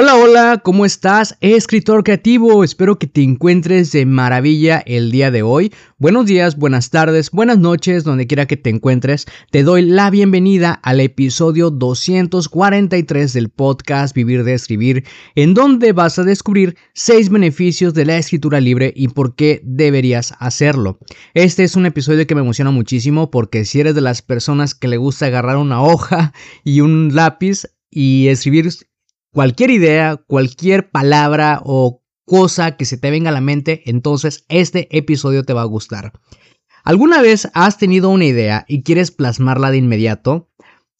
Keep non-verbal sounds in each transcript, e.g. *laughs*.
Hola, hola, ¿cómo estás? Escritor creativo, espero que te encuentres de maravilla el día de hoy. Buenos días, buenas tardes, buenas noches, donde quiera que te encuentres. Te doy la bienvenida al episodio 243 del podcast Vivir de Escribir, en donde vas a descubrir 6 beneficios de la escritura libre y por qué deberías hacerlo. Este es un episodio que me emociona muchísimo porque si eres de las personas que le gusta agarrar una hoja y un lápiz, y escribir cualquier idea, cualquier palabra o cosa que se te venga a la mente, entonces este episodio te va a gustar. ¿Alguna vez has tenido una idea y quieres plasmarla de inmediato?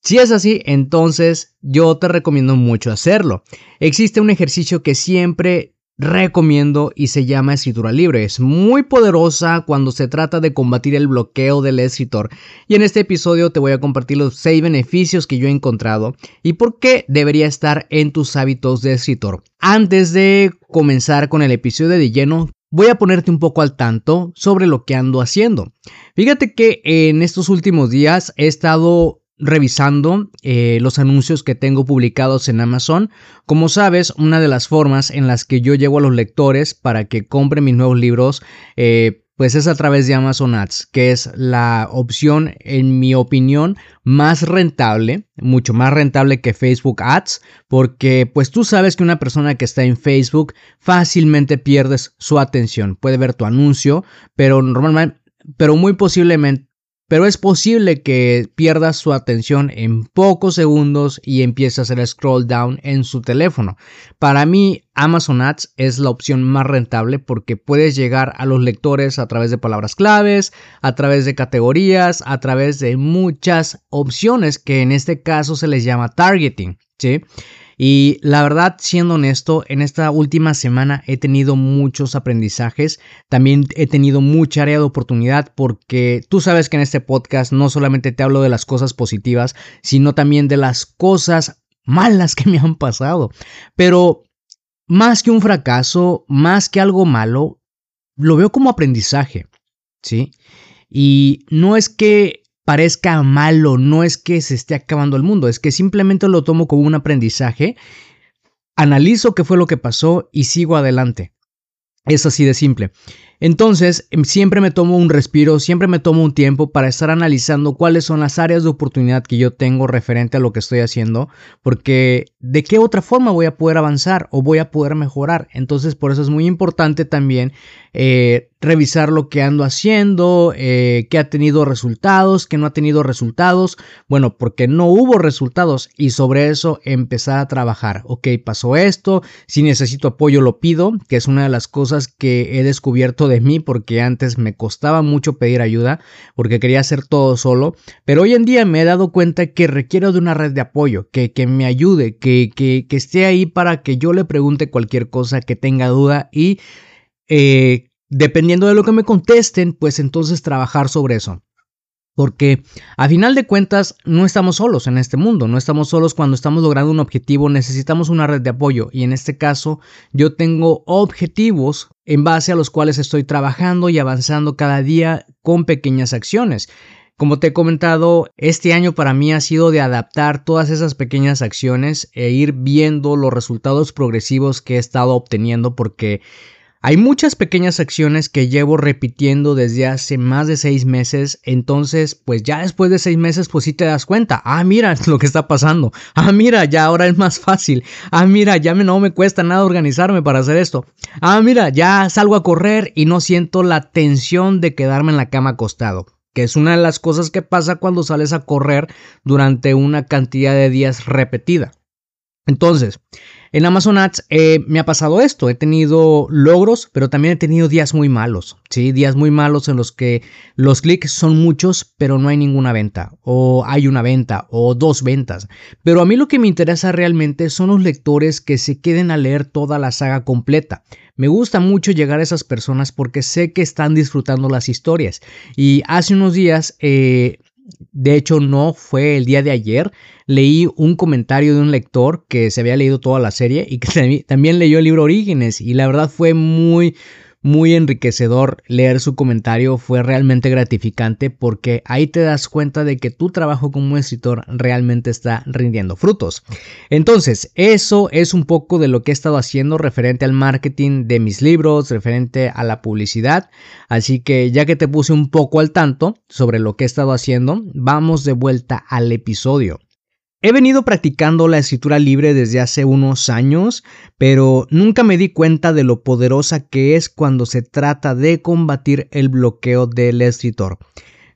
Si es así, entonces yo te recomiendo mucho hacerlo. Existe un ejercicio que siempre recomiendo y se llama escritura libre. Es muy poderosa cuando se trata de combatir el bloqueo del escritor. Y en este episodio te voy a compartir los 6 beneficios que yo he encontrado y por qué debería estar en tus hábitos de escritor. Antes de comenzar con el episodio de lleno, voy a ponerte un poco al tanto sobre lo que ando haciendo. Fíjate que en estos últimos días he estado revisando eh, los anuncios que tengo publicados en Amazon. Como sabes, una de las formas en las que yo llevo a los lectores para que compren mis nuevos libros, eh, pues es a través de Amazon Ads, que es la opción, en mi opinión, más rentable, mucho más rentable que Facebook Ads, porque pues tú sabes que una persona que está en Facebook fácilmente pierdes su atención. Puede ver tu anuncio, pero normalmente, pero muy posiblemente pero es posible que pierdas su atención en pocos segundos y empiece a hacer scroll down en su teléfono. Para mí, Amazon Ads es la opción más rentable porque puedes llegar a los lectores a través de palabras claves, a través de categorías, a través de muchas opciones que en este caso se les llama targeting, ¿sí? Y la verdad, siendo honesto, en esta última semana he tenido muchos aprendizajes, también he tenido mucha área de oportunidad porque tú sabes que en este podcast no solamente te hablo de las cosas positivas, sino también de las cosas malas que me han pasado. Pero más que un fracaso, más que algo malo, lo veo como aprendizaje, ¿sí? Y no es que parezca malo, no es que se esté acabando el mundo, es que simplemente lo tomo como un aprendizaje, analizo qué fue lo que pasó y sigo adelante. Es así de simple. Entonces, em, siempre me tomo un respiro, siempre me tomo un tiempo para estar analizando cuáles son las áreas de oportunidad que yo tengo referente a lo que estoy haciendo, porque de qué otra forma voy a poder avanzar o voy a poder mejorar. Entonces, por eso es muy importante también eh, revisar lo que ando haciendo, eh, qué ha tenido resultados, qué no ha tenido resultados. Bueno, porque no hubo resultados y sobre eso empezar a trabajar. Ok, pasó esto, si necesito apoyo lo pido, que es una de las cosas que he descubierto de mí porque antes me costaba mucho pedir ayuda porque quería hacer todo solo, pero hoy en día me he dado cuenta que requiero de una red de apoyo, que, que me ayude, que, que, que, esté ahí para que yo le pregunte cualquier cosa que tenga duda y eh, dependiendo de lo que me contesten, pues entonces trabajar sobre eso. Porque a final de cuentas no estamos solos en este mundo, no estamos solos cuando estamos logrando un objetivo, necesitamos una red de apoyo y en este caso yo tengo objetivos en base a los cuales estoy trabajando y avanzando cada día con pequeñas acciones. Como te he comentado, este año para mí ha sido de adaptar todas esas pequeñas acciones e ir viendo los resultados progresivos que he estado obteniendo porque hay muchas pequeñas acciones que llevo repitiendo desde hace más de seis meses, entonces pues ya después de seis meses pues sí te das cuenta, ah mira *laughs* lo que está pasando, ah mira ya ahora es más fácil, ah mira ya no me cuesta nada organizarme para hacer esto, ah mira ya salgo a correr y no siento la tensión de quedarme en la cama acostado. que es una de las cosas que pasa cuando sales a correr durante una cantidad de días repetida. Entonces, en Amazon Ads eh, me ha pasado esto, he tenido logros, pero también he tenido días muy malos, ¿sí? Días muy malos en los que los clics son muchos, pero no hay ninguna venta, o hay una venta, o dos ventas. Pero a mí lo que me interesa realmente son los lectores que se queden a leer toda la saga completa. Me gusta mucho llegar a esas personas porque sé que están disfrutando las historias. Y hace unos días eh, de hecho no fue el día de ayer, leí un comentario de un lector que se había leído toda la serie y que *laughs* también leyó el libro Orígenes y la verdad fue muy muy enriquecedor leer su comentario, fue realmente gratificante porque ahí te das cuenta de que tu trabajo como escritor realmente está rindiendo frutos. Entonces, eso es un poco de lo que he estado haciendo referente al marketing de mis libros, referente a la publicidad. Así que ya que te puse un poco al tanto sobre lo que he estado haciendo, vamos de vuelta al episodio. He venido practicando la escritura libre desde hace unos años, pero nunca me di cuenta de lo poderosa que es cuando se trata de combatir el bloqueo del escritor.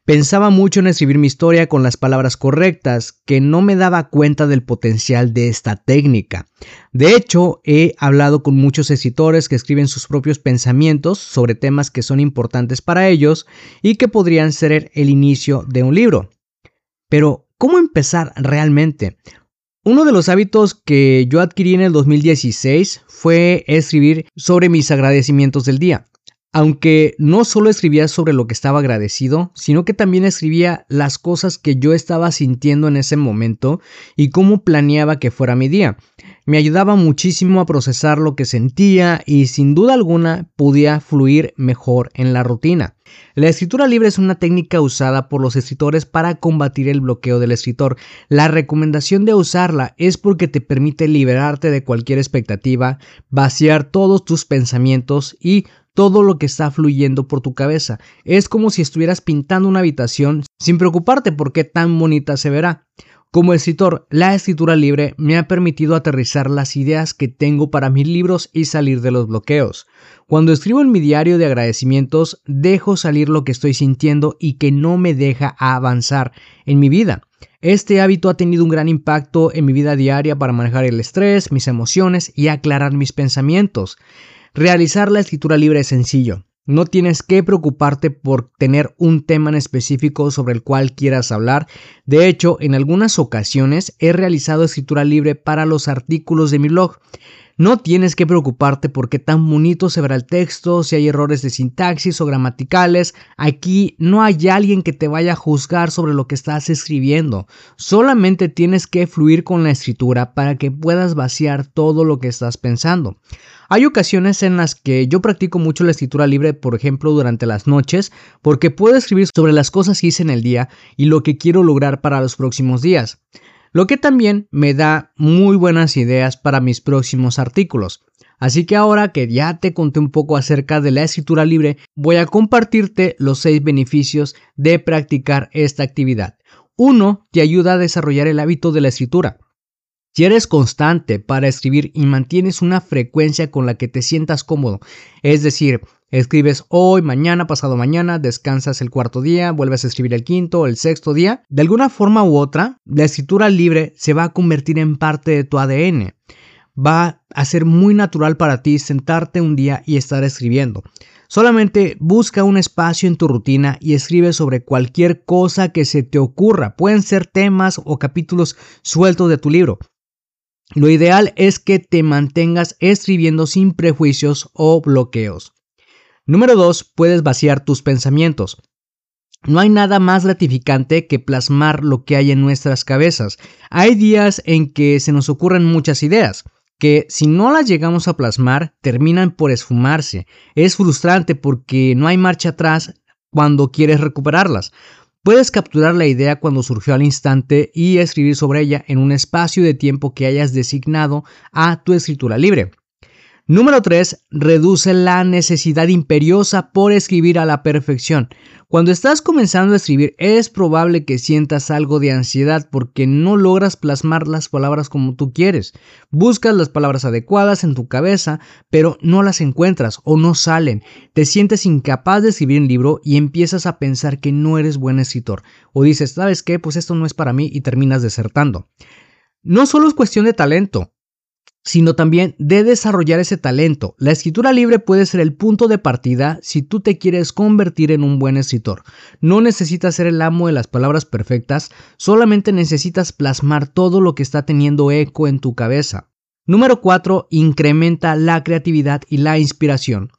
Pensaba mucho en escribir mi historia con las palabras correctas, que no me daba cuenta del potencial de esta técnica. De hecho, he hablado con muchos escritores que escriben sus propios pensamientos sobre temas que son importantes para ellos y que podrían ser el inicio de un libro. Pero, ¿Cómo empezar realmente? Uno de los hábitos que yo adquirí en el 2016 fue escribir sobre mis agradecimientos del día. Aunque no solo escribía sobre lo que estaba agradecido, sino que también escribía las cosas que yo estaba sintiendo en ese momento y cómo planeaba que fuera mi día. Me ayudaba muchísimo a procesar lo que sentía y sin duda alguna podía fluir mejor en la rutina. La escritura libre es una técnica usada por los escritores para combatir el bloqueo del escritor. La recomendación de usarla es porque te permite liberarte de cualquier expectativa, vaciar todos tus pensamientos y todo lo que está fluyendo por tu cabeza. Es como si estuvieras pintando una habitación sin preocuparte por qué tan bonita se verá. Como escritor, la escritura libre me ha permitido aterrizar las ideas que tengo para mis libros y salir de los bloqueos. Cuando escribo en mi diario de agradecimientos, dejo salir lo que estoy sintiendo y que no me deja avanzar en mi vida. Este hábito ha tenido un gran impacto en mi vida diaria para manejar el estrés, mis emociones y aclarar mis pensamientos. Realizar la escritura libre es sencillo. No tienes que preocuparte por tener un tema en específico sobre el cual quieras hablar. De hecho, en algunas ocasiones he realizado escritura libre para los artículos de mi blog. No tienes que preocuparte por qué tan bonito se verá el texto, si hay errores de sintaxis o gramaticales. Aquí no hay alguien que te vaya a juzgar sobre lo que estás escribiendo. Solamente tienes que fluir con la escritura para que puedas vaciar todo lo que estás pensando. Hay ocasiones en las que yo practico mucho la escritura libre, por ejemplo, durante las noches, porque puedo escribir sobre las cosas que hice en el día y lo que quiero lograr para los próximos días. Lo que también me da muy buenas ideas para mis próximos artículos. Así que ahora que ya te conté un poco acerca de la escritura libre, voy a compartirte los seis beneficios de practicar esta actividad. Uno, te ayuda a desarrollar el hábito de la escritura. Si eres constante para escribir y mantienes una frecuencia con la que te sientas cómodo, es decir, escribes hoy, mañana, pasado mañana, descansas el cuarto día, vuelves a escribir el quinto el sexto día, de alguna forma u otra, la escritura libre se va a convertir en parte de tu ADN. Va a ser muy natural para ti sentarte un día y estar escribiendo. Solamente busca un espacio en tu rutina y escribe sobre cualquier cosa que se te ocurra. Pueden ser temas o capítulos sueltos de tu libro. Lo ideal es que te mantengas escribiendo sin prejuicios o bloqueos. Número 2. Puedes vaciar tus pensamientos. No hay nada más gratificante que plasmar lo que hay en nuestras cabezas. Hay días en que se nos ocurren muchas ideas, que si no las llegamos a plasmar, terminan por esfumarse. Es frustrante porque no hay marcha atrás cuando quieres recuperarlas. Puedes capturar la idea cuando surgió al instante y escribir sobre ella en un espacio de tiempo que hayas designado a tu escritura libre. Número 3. Reduce la necesidad imperiosa por escribir a la perfección. Cuando estás comenzando a escribir es probable que sientas algo de ansiedad porque no logras plasmar las palabras como tú quieres. Buscas las palabras adecuadas en tu cabeza, pero no las encuentras o no salen. Te sientes incapaz de escribir un libro y empiezas a pensar que no eres buen escritor. O dices, ¿sabes qué? Pues esto no es para mí y terminas desertando. No solo es cuestión de talento, sino también de desarrollar ese talento. La escritura libre puede ser el punto de partida si tú te quieres convertir en un buen escritor. No necesitas ser el amo de las palabras perfectas, solamente necesitas plasmar todo lo que está teniendo eco en tu cabeza. Número 4. Incrementa la creatividad y la inspiración.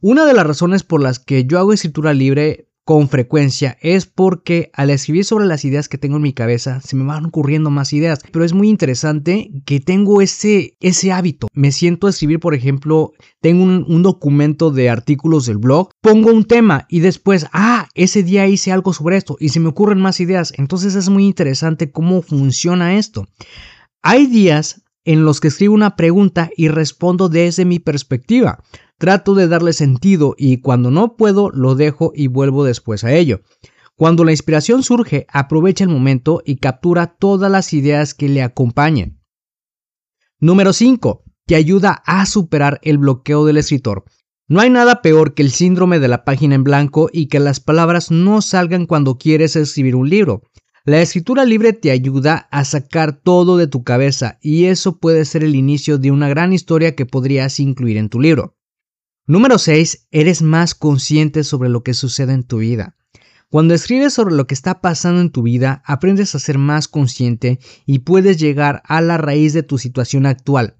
Una de las razones por las que yo hago escritura libre con frecuencia es porque al escribir sobre las ideas que tengo en mi cabeza se me van ocurriendo más ideas, pero es muy interesante que tengo ese, ese hábito. Me siento a escribir, por ejemplo, tengo un, un documento de artículos del blog, pongo un tema y después, ah, ese día hice algo sobre esto y se me ocurren más ideas. Entonces es muy interesante cómo funciona esto. Hay días en los que escribo una pregunta y respondo desde mi perspectiva. Trato de darle sentido y cuando no puedo lo dejo y vuelvo después a ello. Cuando la inspiración surge, aprovecha el momento y captura todas las ideas que le acompañen. Número 5. Te ayuda a superar el bloqueo del escritor. No hay nada peor que el síndrome de la página en blanco y que las palabras no salgan cuando quieres escribir un libro. La escritura libre te ayuda a sacar todo de tu cabeza y eso puede ser el inicio de una gran historia que podrías incluir en tu libro. Número 6. Eres más consciente sobre lo que sucede en tu vida. Cuando escribes sobre lo que está pasando en tu vida, aprendes a ser más consciente y puedes llegar a la raíz de tu situación actual.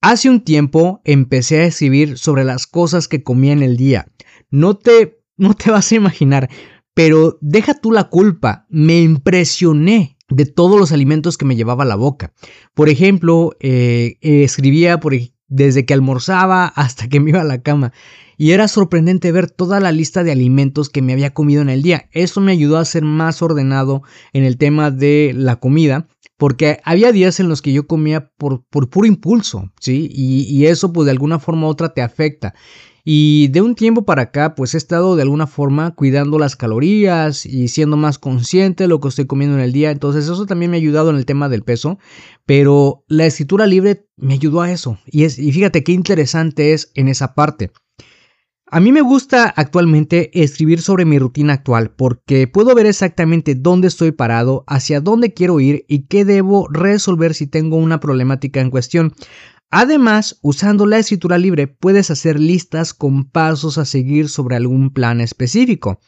Hace un tiempo empecé a escribir sobre las cosas que comía en el día. No te, *laughs* no te vas a imaginar, pero deja tú la culpa. Me impresioné de todos los alimentos que me llevaba a la boca. Por ejemplo, eh, escribía, por, desde que almorzaba hasta que me iba a la cama. Y era sorprendente ver toda la lista de alimentos que me había comido en el día. Eso me ayudó a ser más ordenado en el tema de la comida, porque había días en los que yo comía por, por puro impulso, ¿sí? Y, eso pues de alguna forma u otra te afecta. Y de un tiempo para acá, pues he estado de alguna forma cuidando las calorías y siendo más consciente de lo que estoy comiendo en el día. Entonces eso también me ha ayudado en el tema del peso. Pero la escritura libre me ayudó a eso. Y, es, y fíjate qué interesante es en esa parte. A mí me gusta actualmente escribir sobre mi rutina actual porque puedo ver exactamente dónde estoy parado, hacia dónde quiero ir y qué debo resolver si tengo una problemática en cuestión. Además, usando la escritura libre puedes hacer listas con pasos a seguir sobre algún plan específico.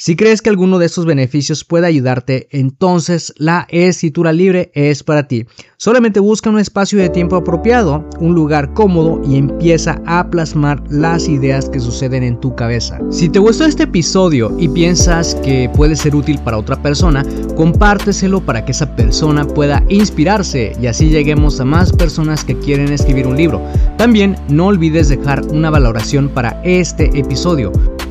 Si crees que alguno de estos beneficios puede ayudarte, entonces la escritura libre es para ti. Solamente busca un espacio de tiempo apropiado, un lugar cómodo y empieza a plasmar las ideas que suceden en tu cabeza. Si te gustó este episodio y piensas que puede ser útil para otra persona, compárteselo para que esa persona pueda inspirarse y así lleguemos a más personas que quieren escribir un libro. También no olvides dejar una valoración para este episodio.